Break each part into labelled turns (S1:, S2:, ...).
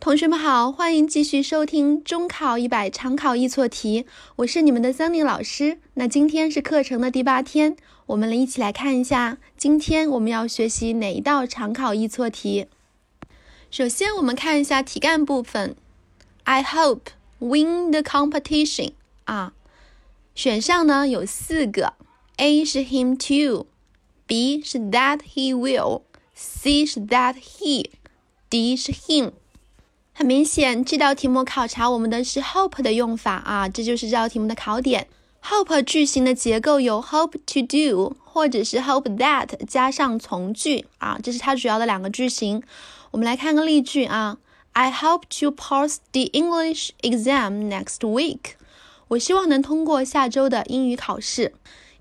S1: 同学们好，欢迎继续收听中考一百常考易错题，我是你们的桑尼老师。那今天是课程的第八天，我们来一起来看一下，今天我们要学习哪一道常考易错题。首先，我们看一下题干部分。I hope win the competition 啊，选项呢有四个，A 是 him too，B 是 that he will，C 是 that he，D 是 him。很明显，这道题目考察我们的是 hope 的用法啊，这就是这道题目的考点。hope 句型的结构有 hope to do 或者是 hope that 加上从句啊，这是它主要的两个句型。我们来看个例句啊，I hope to pass the English exam next week。我希望能通过下周的英语考试。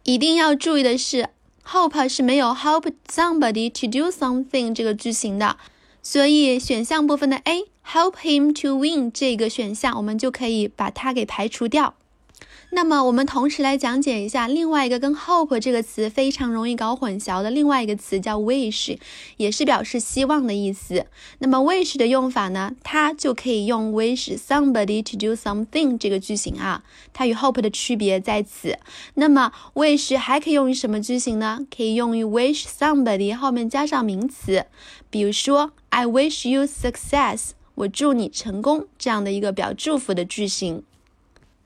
S1: 一定要注意的是，hope 是没有 hope somebody to do something 这个句型的。所以选项部分的 A help him to win 这个选项，我们就可以把它给排除掉。那么我们同时来讲解一下另外一个跟 hope 这个词非常容易搞混淆的另外一个词，叫 wish，也是表示希望的意思。那么 wish 的用法呢，它就可以用 wish somebody to do something 这个句型啊，它与 hope 的区别在此。那么 wish 还可以用于什么句型呢？可以用于 wish somebody 后面加上名词，比如说 I wish you success，我祝你成功这样的一个表祝福的句型。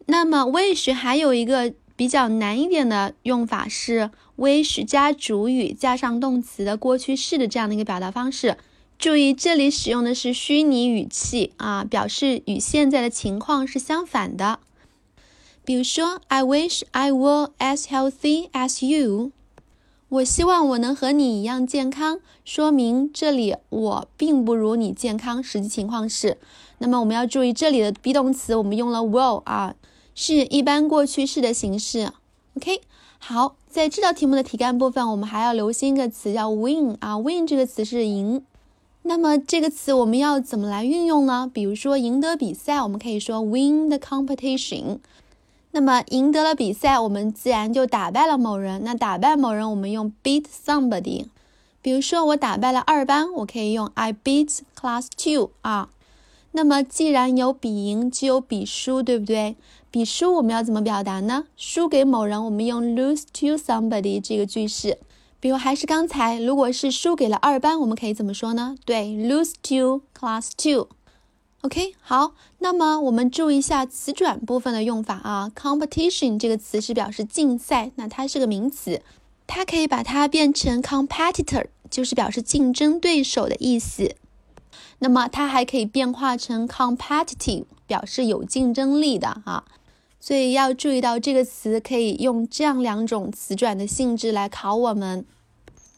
S1: 那么 wish 还有一个比较难一点的用法是 wish 加主语加上动词的过去式的这样的一个表达方式。注意这里使用的是虚拟语气啊，表示与现在的情况是相反的。比如说，I wish I were as healthy as you。我希望我能和你一样健康，说明这里我并不如你健康。实际情况是，那么我们要注意这里的 be 动词，我们用了 will 啊。是一般过去式的形式，OK。好，在这道题目的题干部分，我们还要留心一个词叫 win 啊，win 这个词是赢。那么这个词我们要怎么来运用呢？比如说赢得比赛，我们可以说 win the competition。那么赢得了比赛，我们自然就打败了某人。那打败某人，我们用 beat somebody。比如说我打败了二班，我可以用 I beat class two 啊。那么既然有比赢，就有比输，对不对？比输我们要怎么表达呢？输给某人，我们用 lose to somebody 这个句式。比如还是刚才，如果是输给了二班，我们可以怎么说呢？对，lose to class two。OK，好，那么我们注意一下词转部分的用法啊。competition 这个词是表示竞赛，那它是个名词，它可以把它变成 competitor，就是表示竞争对手的意思。那么它还可以变化成 competitive，表示有竞争力的啊。所以要注意到这个词可以用这样两种词转的性质来考我们。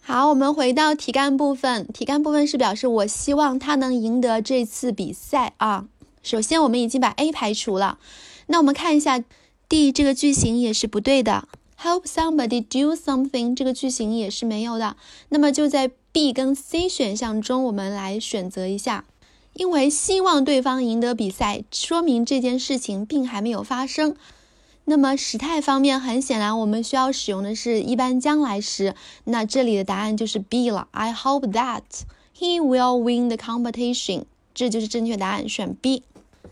S1: 好，我们回到题干部分，题干部分是表示我希望他能赢得这次比赛啊。首先我们已经把 A 排除了，那我们看一下 D 这个句型也是不对的，Help somebody do something 这个句型也是没有的。那么就在 B 跟 C 选项中，我们来选择一下。因为希望对方赢得比赛，说明这件事情并还没有发生。那么时态方面，很显然我们需要使用的是一般将来时。那这里的答案就是 B 了。I hope that he will win the competition。这就是正确答案，选 B。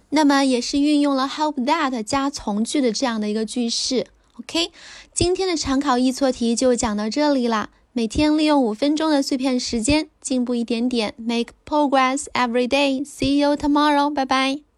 S1: 那么也是运用了 hope that 加从句的这样的一个句式。OK，今天的常考易错题就讲到这里啦。每天利用五分钟的碎片时间进步一点点，make progress every day. See you tomorrow. 拜拜